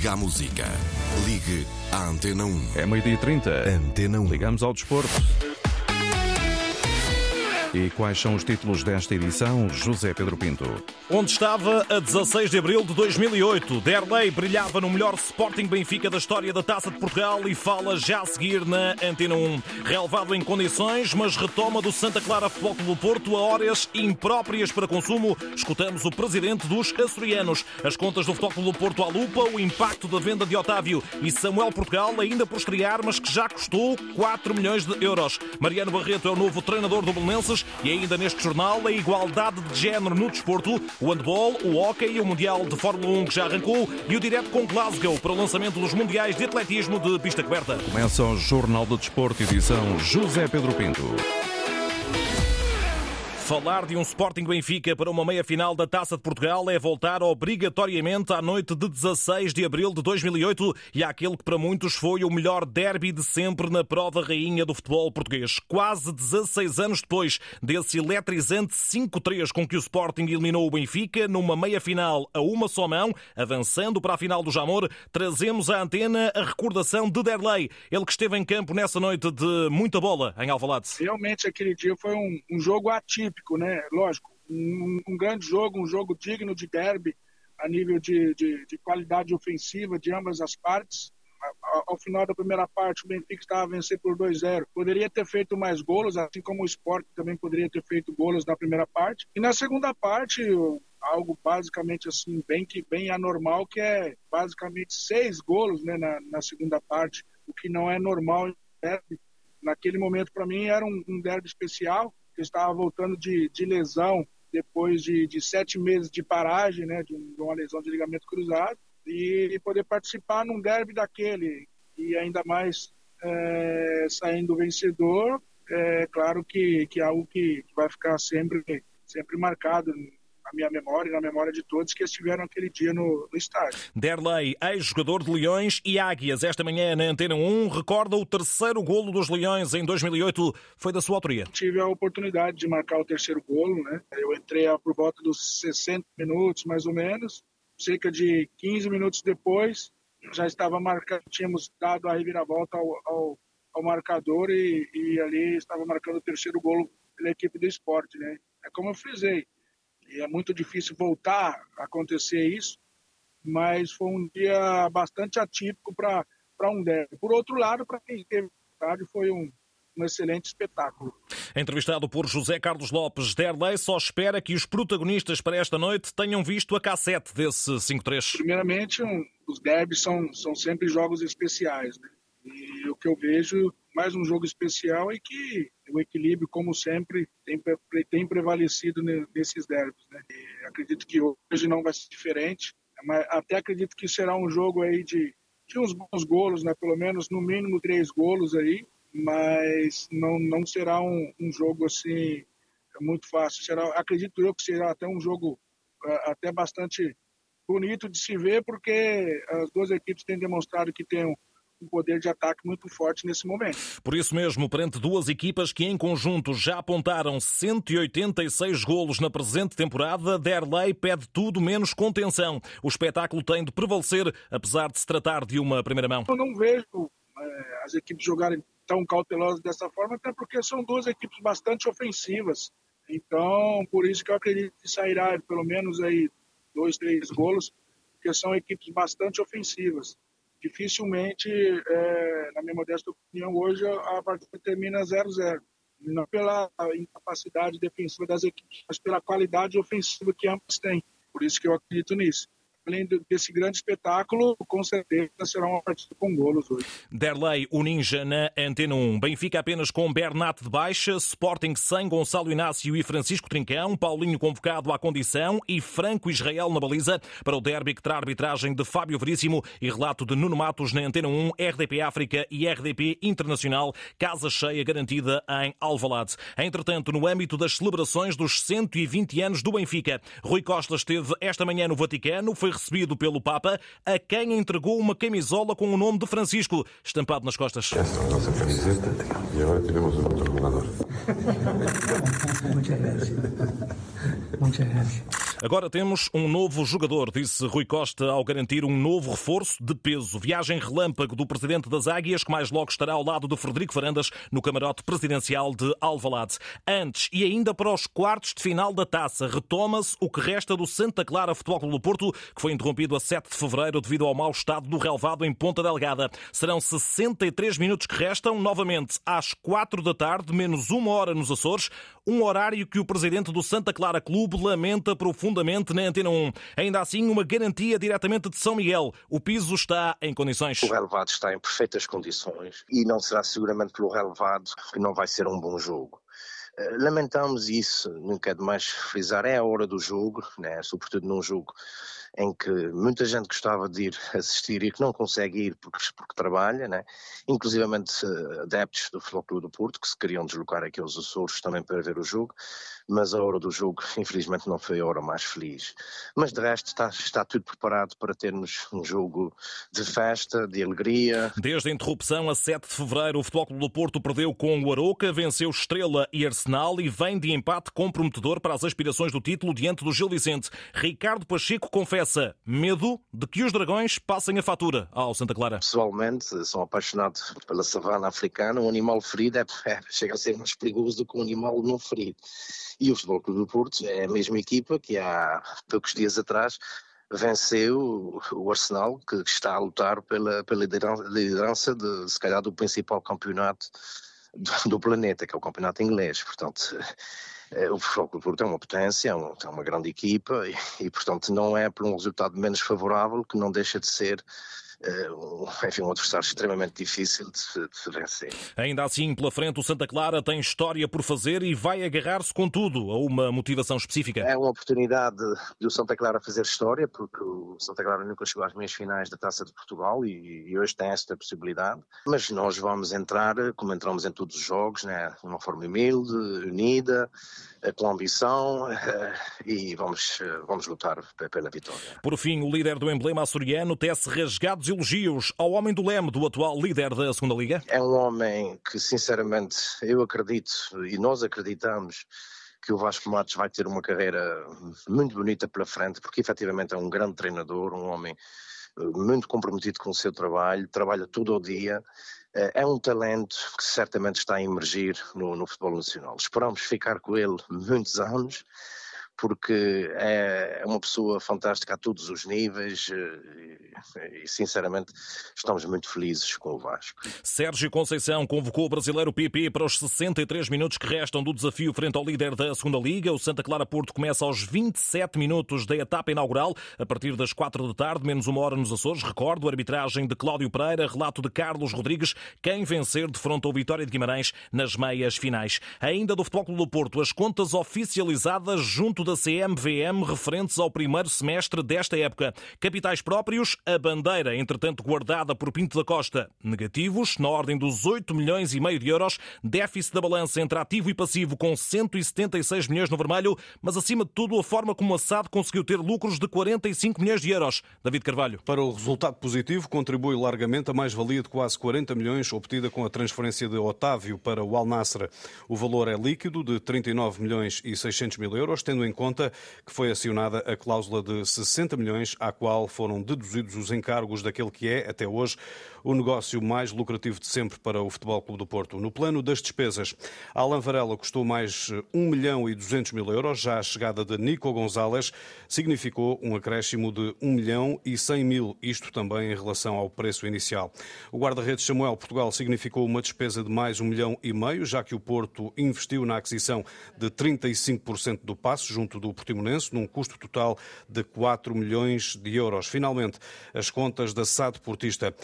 liga à música. Ligue à Antena 1. É meio-dia e 30. Antena 1. Ligamos ao desporto. E quais são os títulos desta edição? José Pedro Pinto. Onde estava a 16 de abril de 2008, Derlei brilhava no melhor Sporting Benfica da história da Taça de Portugal e fala já a seguir na Antena 1. Relevado em condições, mas retoma do Santa Clara Futebol do Porto a horas impróprias para consumo. Escutamos o presidente dos açorianos. As contas do Futebol do Porto à lupa, o impacto da venda de Otávio e Samuel Portugal ainda por estrear, mas que já custou 4 milhões de euros. Mariano Barreto é o novo treinador do Belenenses e ainda neste jornal a igualdade de género no desporto, o handball, o hóquei e o Mundial de Fórmula 1 que já arrancou e o direto com Glasgow para o lançamento dos Mundiais de Atletismo de pista coberta. Começa o Jornal do Desporto, edição José Pedro Pinto. Falar de um Sporting Benfica para uma meia-final da Taça de Portugal é voltar obrigatoriamente à noite de 16 de abril de 2008 e àquele que para muitos foi o melhor derby de sempre na prova rainha do futebol português. Quase 16 anos depois desse eletrizante 5-3 com que o Sporting eliminou o Benfica numa meia-final a uma só mão, avançando para a final do Jamor, trazemos à antena a recordação de Derlei, ele que esteve em campo nessa noite de muita bola em Alvalade. Realmente aquele dia foi um, um jogo né? Lógico, um, um, grande jogo, um jogo digno de derby a nível de, de, de qualidade ofensiva de ambas as partes. Ao final da primeira parte, o Benfica estava a vencer por 2-0. Poderia ter feito mais golos, assim como o Sport também poderia ter feito golos na primeira parte. E na segunda parte, algo basicamente assim, bem, que, bem anormal, que é basicamente seis golos né, na, na segunda parte, o que não é normal em derby. Naquele momento, para mim, era um, um derby especial que estava voltando de, de lesão depois de, de, sete meses de paragem, né, de, uma lesão de ligamento cruzado, e, poder participar num derby daquele, e ainda mais é, saindo vencedor, é claro que, que é algo que vai ficar sempre, sempre marcado na minha memória e na memória de todos que estiveram aquele dia no, no estádio. Derlei, ex-jogador de Leões e Águias, esta manhã na Antena 1, recorda o terceiro golo dos Leões em 2008, foi da sua autoria. Tive a oportunidade de marcar o terceiro golo, né? Eu entrei por volta dos 60 minutos, mais ou menos, cerca de 15 minutos depois, já estava marcado, tínhamos dado a reviravolta ao, ao, ao marcador e, e, ali estava marcando o terceiro golo pela equipe do esporte, né? É como eu frisei, e é muito difícil voltar a acontecer isso, mas foi um dia bastante atípico para um derby. Por outro lado, para quem teve vontade, foi um, um excelente espetáculo. Entrevistado por José Carlos Lopes, Derlei só espera que os protagonistas para esta noite tenham visto a cassete desse 5-3. Primeiramente, um, os derbys são, são sempre jogos especiais. Né? E o que eu vejo, mais um jogo especial, é que o equilíbrio, como sempre, tem, tem prevalecido nesses derbys. Né? E acredito que hoje não vai ser diferente, mas até acredito que será um jogo aí de, de uns bons golos, né? pelo menos no mínimo três golos aí, mas não, não será um, um jogo assim muito fácil. Será, acredito eu que será até um jogo uh, até bastante bonito de se ver, porque as duas equipes têm demonstrado que têm um um poder de ataque muito forte nesse momento. Por isso mesmo, perante duas equipas que em conjunto já apontaram 186 golos na presente temporada, Derlei pede tudo menos contenção. O espetáculo tem de prevalecer, apesar de se tratar de uma primeira mão. Eu não vejo é, as equipes jogarem tão cautelosas dessa forma, até porque são duas equipes bastante ofensivas. Então, por isso que eu acredito que sairá pelo menos aí dois, três golos, porque são equipes bastante ofensivas dificilmente, é, na minha modesta opinião, hoje a partida termina 0-0. Não pela incapacidade defensiva das equipes, mas pela qualidade ofensiva que ambas têm. Por isso que eu acredito nisso além desse grande espetáculo, com certeza será uma partida com golos hoje. Derlei, o Ninja na Antena 1. Benfica apenas com Bernat de baixa, Sporting sem Gonçalo Inácio e Francisco Trincão, Paulinho convocado à condição e Franco Israel na baliza para o derby que terá arbitragem de Fábio Veríssimo e relato de Nuno Matos na Antena 1, RDP África e RDP Internacional, casa cheia garantida em Alvalade. Entretanto, no âmbito das celebrações dos 120 anos do Benfica, Rui Costa esteve esta manhã no Vaticano, foi recebido pelo Papa, a quem entregou uma camisola com o nome de Francisco estampado nas costas. Esta é a nossa camiseta e agora temos um outro gracias. Agora temos um novo jogador, disse Rui Costa ao garantir um novo reforço de peso. Viagem relâmpago do presidente das Águias, que mais logo estará ao lado de Frederico Varandas no camarote presidencial de Alvalade. Antes e ainda para os quartos de final da taça, retoma-se o que resta do Santa Clara Futebol Clube do Porto, que foi interrompido a 7 de fevereiro devido ao mau estado do relevado em Ponta Delgada. Serão 63 minutos que restam, novamente às 4 da tarde, menos uma hora nos Açores, um horário que o presidente do Santa Clara Clube lamenta profundamente na Antena 1. Ainda assim, uma garantia diretamente de São Miguel. O piso está em condições. O relevado está em perfeitas condições e não será seguramente pelo relevado que não vai ser um bom jogo. Eh, lamentamos isso, nunca é demais frisar, é a hora do jogo, né? sobretudo num jogo em que muita gente gostava de ir assistir e que não consegue ir porque, porque trabalha, né? inclusivamente eh, adeptos do Futebol do Porto que se queriam deslocar aqui aos Açores também para ver o jogo, mas a hora do jogo infelizmente não foi a hora mais feliz. Mas de resto está, está tudo preparado para termos um jogo de festa, de alegria. Desde a interrupção a 7 de fevereiro, o Futebol Clube do Porto perdeu com o Aroca, venceu Estrela e Arsenal e vem de empate comprometedor para as aspirações do título diante do Gil Vicente. Ricardo Pacheco confessa confessa medo de que os dragões passem a fatura ao Santa Clara. Pessoalmente, sou apaixonado pela savana africana. Um animal ferido é, é, chega a ser mais perigoso do que um animal não ferido. E o Futebol Clube do Porto é a mesma equipa que há poucos dias atrás venceu o Arsenal, que está a lutar pela, pela liderança de, se calhar, do principal campeonato do, do planeta, que é o campeonato inglês. Portanto, o Futebol Porto é uma potência, é é uma grande equipa e, e, portanto, não é por um resultado menos favorável que não deixa de ser enfim, um adversário extremamente difícil de se, de se, vencer. Ainda assim, pela frente, o Santa Clara tem história por fazer e vai agarrar-se, contudo, a uma motivação específica. É uma oportunidade de o Santa Clara fazer história, porque o Santa Clara nunca chegou às meias finais da Taça de Portugal e, e hoje tem esta possibilidade. Mas nós vamos entrar, como entramos em todos os jogos, né, de uma forma humilde, unida, eh, com ambição eh, e vamos, vamos lutar pela vitória. Por fim, o líder do emblema açoriano tece rasgados elogios ao homem do leme, do atual líder da Segunda Liga? É um homem que, sinceramente, eu acredito e nós acreditamos que o Vasco Matos vai ter uma carreira muito bonita pela frente, porque efetivamente é um grande treinador, um homem eh, muito comprometido com o seu trabalho, trabalha todo o dia, eh, é um talento que certamente está a emergir no, no futebol nacional. Esperamos ficar com ele muitos anos porque é, é uma pessoa fantástica a todos os níveis eh, e, sinceramente, estamos muito felizes com o Vasco. Sérgio Conceição convocou o brasileiro PP para os 63 minutos que restam do desafio frente ao líder da Segunda Liga. O Santa Clara Porto começa aos 27 minutos da etapa inaugural, a partir das 4 da tarde, menos uma hora nos Açores. Recordo, arbitragem de Cláudio Pereira, relato de Carlos Rodrigues, quem vencer de fronte ao Vitória de Guimarães nas meias finais. Ainda do Futebol Clube do Porto, as contas oficializadas junto da da CMVM referentes ao primeiro semestre desta época. Capitais próprios, a bandeira, entretanto guardada por Pinto da Costa, negativos, na ordem dos 8 milhões e meio de euros, déficit da balança entre ativo e passivo com 176 milhões no vermelho, mas acima de tudo a forma como a SAD conseguiu ter lucros de 45 milhões de euros. David Carvalho. Para o resultado positivo, contribui largamente a mais-valia de quase 40 milhões obtida com a transferência de Otávio para o Al Nassr. O valor é líquido de 39 milhões e 600 mil euros, tendo em conta que foi acionada a cláusula de 60 milhões, à qual foram deduzidos os encargos daquele que é, até hoje, o negócio mais lucrativo de sempre para o Futebol Clube do Porto. No plano das despesas, Alan Varela custou mais 1 milhão e 200 mil euros. Já a chegada de Nico Gonzalez significou um acréscimo de 1 milhão e 100 mil, isto também em relação ao preço inicial. O guarda-redes Samuel Portugal significou uma despesa de mais 1 milhão e meio, já que o Porto investiu na aquisição de 35% do passe junto do Portimonense, num custo total de 4 milhões de euros. Finalmente, As contas da SAD Portista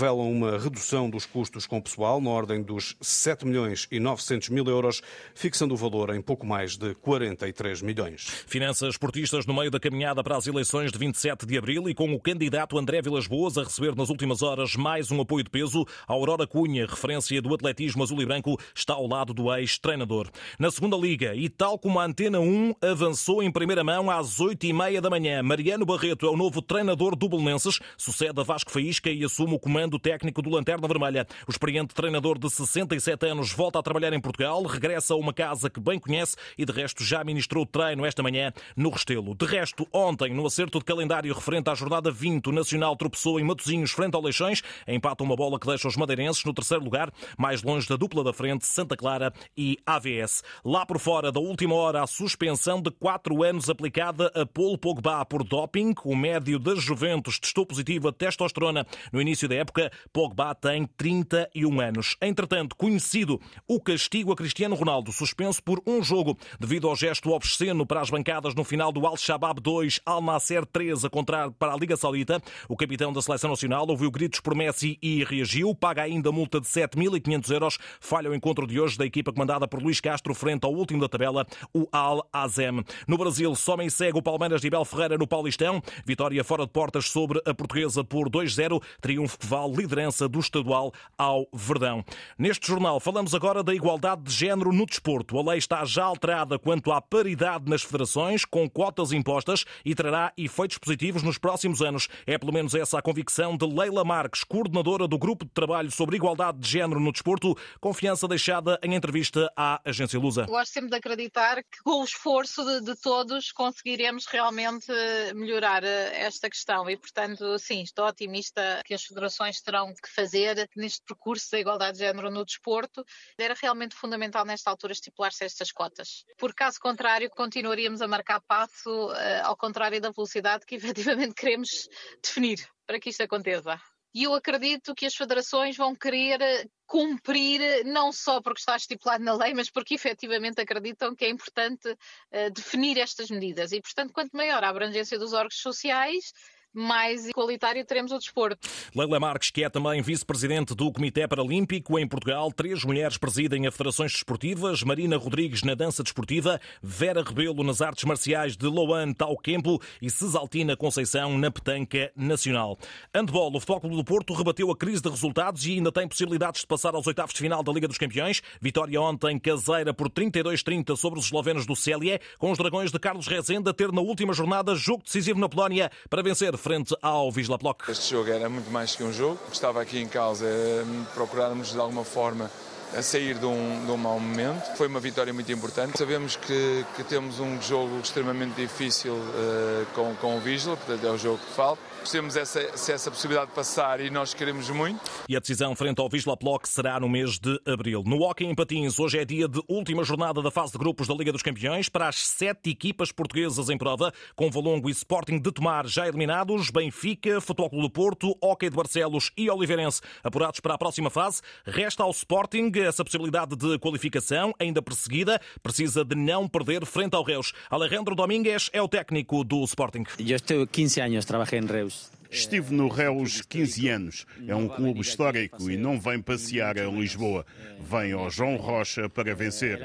revelam uma redução dos custos com pessoal na ordem dos 7 milhões e 900 mil euros, fixando o valor em pouco mais de 43 milhões. Finanças portistas no meio da caminhada para as eleições de 27 de abril e com o candidato André Vilas Boas a receber nas últimas horas mais um apoio de peso, a Aurora Cunha, referência do atletismo azul e branco, está ao lado do ex-treinador. Na segunda liga, e tal como a Antena 1 avançou em primeira mão às 8 e meia da manhã, Mariano Barreto é o novo treinador do Belenenses, sucede a Vasco Faísca e assume o comando técnico do Lanterna Vermelha. O experiente treinador de 67 anos volta a trabalhar em Portugal, regressa a uma casa que bem conhece e de resto já ministrou treino esta manhã no Restelo. De resto, ontem, no acerto de calendário referente à jornada 20, o Nacional tropeçou em Matosinhos frente ao Leixões, empata uma bola que deixa os madeirenses no terceiro lugar, mais longe da dupla da frente, Santa Clara e AVS. Lá por fora, da última hora, a suspensão de quatro anos aplicada a Paulo Pogba por doping. O médio das Juventus testou positivo a testosterona no início da época. Pogba tem 31 anos. Entretanto, conhecido o castigo a Cristiano Ronaldo, suspenso por um jogo devido ao gesto obsceno para as bancadas no final do Al-Shabaab 2, Al-Nasser 3 a contrário para a Liga Saudita. O capitão da Seleção Nacional ouviu gritos por Messi e reagiu. Paga ainda multa de 7.500 euros. Falha o encontro de hoje da equipa comandada por Luís Castro frente ao último da tabela, o Al-Azem. No Brasil, some e segue o Palmeiras de Ibel Ferreira no Paulistão. Vitória fora de portas sobre a portuguesa por 2-0. Triunfo que vale liderança do estadual ao Verdão. Neste jornal falamos agora da igualdade de género no desporto. A lei está já alterada quanto à paridade nas federações, com cotas impostas e trará efeitos positivos nos próximos anos. É pelo menos essa a convicção de Leila Marques, coordenadora do Grupo de Trabalho sobre Igualdade de Género no Desporto, confiança deixada em entrevista à agência Lusa. Gosto sempre de acreditar que com o esforço de, de todos conseguiremos realmente melhorar eh, esta questão e, portanto, sim, estou otimista que as federações terão que fazer neste percurso da igualdade de género no desporto. Era realmente fundamental nesta altura estipular-se estas cotas. Por caso contrário, continuaríamos a marcar passo uh, ao contrário da velocidade que efetivamente queremos definir para que isto aconteça. E eu acredito que as federações vão querer cumprir, não só porque está estipulado na lei, mas porque efetivamente acreditam que é importante uh, definir estas medidas. E, portanto, quanto maior a abrangência dos órgãos sociais, mais igualitário teremos o desporto. Leila Marques, que é também vice-presidente do Comitê Paralímpico em Portugal, três mulheres presidem as federações desportivas, Marina Rodrigues na dança desportiva, Vera Rebelo nas artes marciais de Loan Tauquempo e Cesaltina Conceição na petanca nacional. Handball, o Futebol Clube do Porto rebateu a crise de resultados e ainda tem possibilidades de passar aos oitavos de final da Liga dos Campeões. Vitória ontem caseira por 32-30 sobre os eslovenos do Célia, com os dragões de Carlos Rezende a ter na última jornada jogo decisivo na Polónia para vencer frente ao Wisla Plock. Este jogo era muito mais que um jogo. O que estava aqui em causa é procurarmos de alguma forma a sair de um, de um mau momento. Foi uma vitória muito importante. Sabemos que, que temos um jogo extremamente difícil uh, com, com o Wisla, portanto é o jogo que falta temos essa, essa possibilidade de passar e nós queremos muito. E a decisão frente ao Wisla Plock será no mês de abril. No Hockey em Patins, hoje é dia de última jornada da fase de grupos da Liga dos Campeões para as sete equipas portuguesas em prova, com Valongo e Sporting de Tomar já eliminados, Benfica, Futebol Clube do Porto, Hockey de Barcelos e Oliveirense apurados para a próxima fase. Resta ao Sporting essa possibilidade de qualificação, ainda perseguida, precisa de não perder frente ao Reus. Alejandro Domingues é o técnico do Sporting. Eu estou 15 anos, trabalhei em Reus. Estive no Reus 15 anos. É um clube histórico e não vem passear a Lisboa. Vem ao João Rocha para vencer.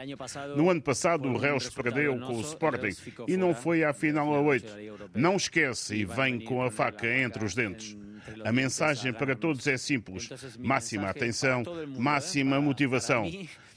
No ano passado, o Reus perdeu com o Sporting e não foi à final a 8. Não esquece e vem com a faca entre os dentes. A mensagem para todos é simples: máxima atenção, máxima motivação.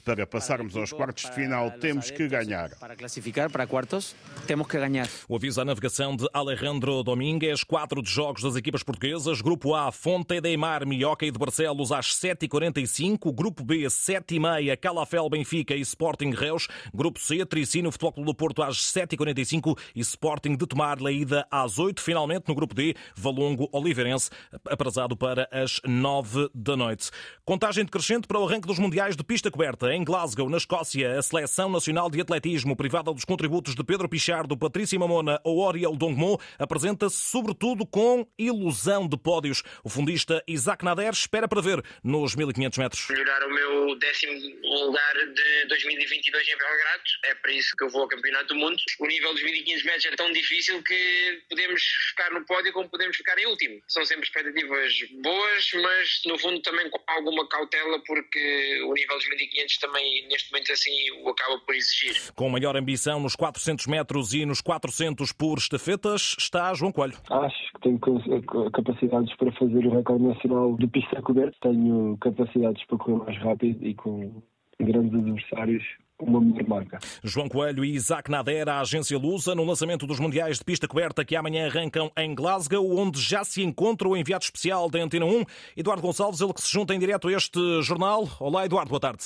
Para passarmos aos quartos de final, temos que ganhar. Para classificar para quartos, temos que ganhar. O aviso à navegação de Alejandro Domingues, quatro de jogos das equipas portuguesas. Grupo A, Fonte de Mar, Mioca e de Barcelos às 7h45. Grupo B, 7h30, Calafel, Benfica e Sporting Reus. Grupo C, Tricino, Futebol Clube do Porto às 7h45 e Sporting de Tomar, Laída às 8 Finalmente, no Grupo D, Valongo, Oliveirense, aprazado para as 9 da noite. Contagem decrescente para o arranque dos Mundiais de pista coberta. Em Glasgow, na Escócia, a Seleção Nacional de Atletismo, privada dos contributos de Pedro Pichardo, Patrícia Mamona ou Oriel Dongmo, apresenta-se sobretudo com ilusão de pódios. O fundista Isaac Nader espera para ver nos 1500 metros. Melhorar o meu décimo lugar de 2022 em Belgrado. É para isso que eu vou ao Campeonato do Mundo. O nível dos 1500 metros é tão difícil que podemos ficar no pódio como podemos ficar em último. São sempre expectativas boas, mas no fundo também com alguma cautela, porque o nível dos 1500 também neste momento assim o acaba por exigir. Com maior ambição nos 400 metros e nos 400 por estafetas está João Coelho. Acho que tenho capacidades para fazer o recorde nacional de pista coberta. Tenho capacidades para correr mais rápido e com grandes adversários uma melhor marca. João Coelho e Isaac Nader, a agência Lusa, no lançamento dos Mundiais de Pista Coberta que amanhã arrancam em Glasgow, onde já se encontra o enviado especial da Antena 1, Eduardo Gonçalves, ele que se junta em direto a este jornal. Olá, Eduardo, boa tarde.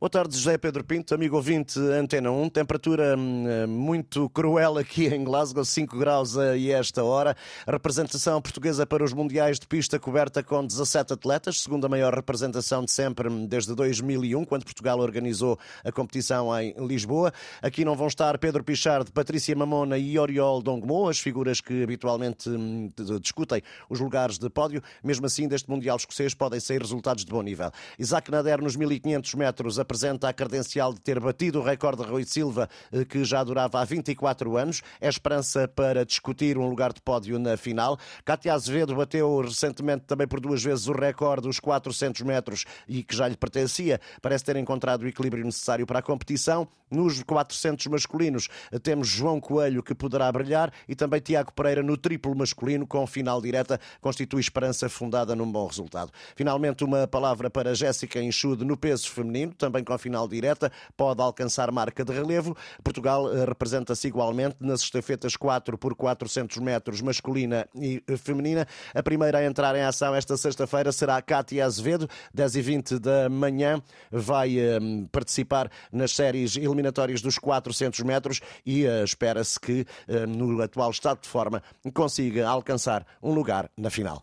Boa tarde, José Pedro Pinto, amigo ouvinte Antena 1. Temperatura hum, muito cruel aqui em Glasgow, 5 graus a esta hora. Representação portuguesa para os Mundiais de Pista coberta com 17 atletas, segunda maior representação de sempre hum, desde 2001, quando Portugal organizou a competição em Lisboa. Aqui não vão estar Pedro Pichard, Patrícia Mamona e Oriol Dongmo, as figuras que habitualmente hum, discutem os lugares de pódio. Mesmo assim, deste Mundial escocês podem sair resultados de bom nível. Isaac Nader nos 1500 metros apresenta a credencial de ter batido o recorde de Rui Silva, eh, que já durava há 24 anos. É esperança para discutir um lugar de pódio na final. Cátia Azevedo bateu recentemente também por duas vezes o recorde dos 400 metros e que já lhe pertencia. Parece ter encontrado o equilíbrio necessário para a competição. Nos 400 masculinos eh, temos João Coelho, que poderá brilhar, e também Tiago Pereira no triplo masculino, com final direta, constitui esperança fundada num bom resultado. Finalmente, uma palavra para Jéssica Enxude no peso feminino, também com a final direta, pode alcançar marca de relevo. Portugal eh, representa-se igualmente nas estafetas 4 por 400 metros masculina e eh, feminina. A primeira a entrar em ação esta sexta-feira será Cátia Azevedo, 10 e 20 da manhã, vai um, participar nas séries eliminatórias dos 400 metros e uh, espera-se que, uh, no atual estado de forma, consiga alcançar um lugar na final.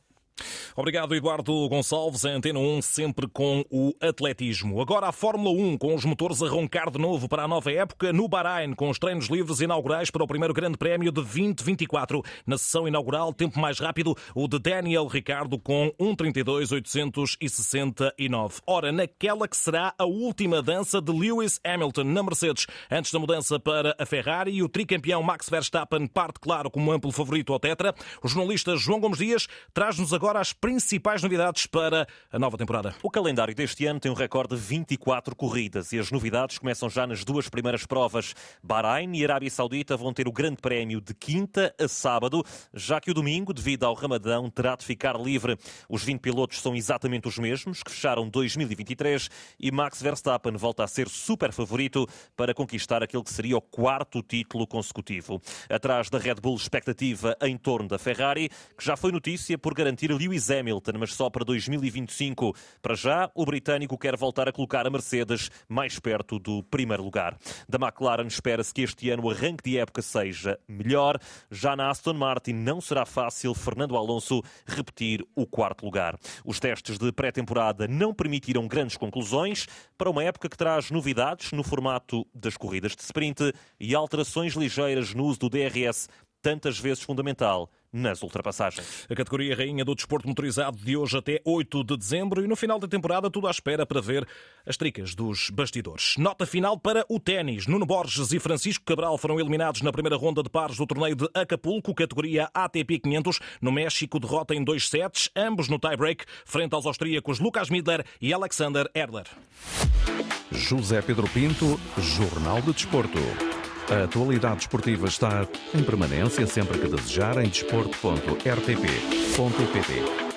Obrigado, Eduardo Gonçalves. A Antena 1 sempre com o atletismo. Agora a Fórmula 1 com os motores a roncar de novo para a nova época no Bahrein, com os treinos livres inaugurais para o primeiro Grande Prémio de 2024. Na sessão inaugural, tempo mais rápido, o de Daniel Ricardo com 1.32.869. Ora, naquela que será a última dança de Lewis Hamilton na Mercedes, antes da mudança para a Ferrari, o tricampeão Max Verstappen parte, claro, como amplo favorito ao Tetra. O jornalista João Gomes Dias traz-nos agora as principais novidades para a nova temporada. O calendário deste ano tem um recorde de 24 corridas e as novidades começam já nas duas primeiras provas. Bahrein e Arábia Saudita vão ter o Grande Prémio de quinta a sábado, já que o domingo, devido ao Ramadão, terá de ficar livre. Os 20 pilotos são exatamente os mesmos que fecharam 2023 e Max Verstappen volta a ser super favorito para conquistar aquele que seria o quarto título consecutivo. Atrás da Red Bull, expectativa em torno da Ferrari, que já foi notícia por garantir Lewis Hamilton, mas só para 2025. Para já, o britânico quer voltar a colocar a Mercedes mais perto do primeiro lugar. Da McLaren espera-se que este ano o arranque de época seja melhor. Já na Aston Martin não será fácil Fernando Alonso repetir o quarto lugar. Os testes de pré-temporada não permitiram grandes conclusões para uma época que traz novidades no formato das corridas de sprint e alterações ligeiras no uso do DRS, tantas vezes fundamental nas ultrapassagens. A categoria rainha do desporto motorizado de hoje até 8 de dezembro e no final da temporada tudo à espera para ver as tricas dos bastidores. Nota final para o ténis. Nuno Borges e Francisco Cabral foram eliminados na primeira ronda de pares do torneio de Acapulco, categoria ATP 500. No México, derrota em dois sets, ambos no tie-break, frente aos austríacos Lucas Midler e Alexander Erdler. José Pedro Pinto, Jornal de Desporto. A atualidade esportiva está em permanência sempre que desejar em desporto.rtp.pt.